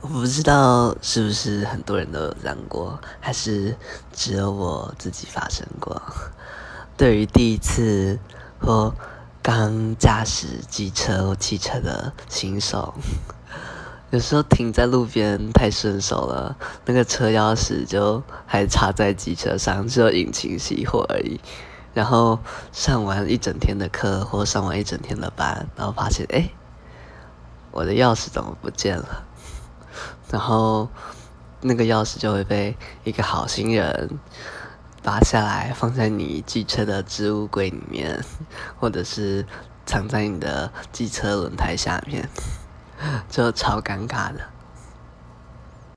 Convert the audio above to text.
我不知道是不是很多人都有这样过，还是只有我自己发生过。对于第一次或刚驾驶机车或汽车的新手，有时候停在路边太顺手了，那个车钥匙就还插在机车上，只有引擎熄火而已。然后上完一整天的课或上完一整天的班，然后发现哎。我的钥匙怎么不见了？然后那个钥匙就会被一个好心人拔下来，放在你汽车的置物柜里面，或者是藏在你的汽车轮胎下面，就超尴尬的。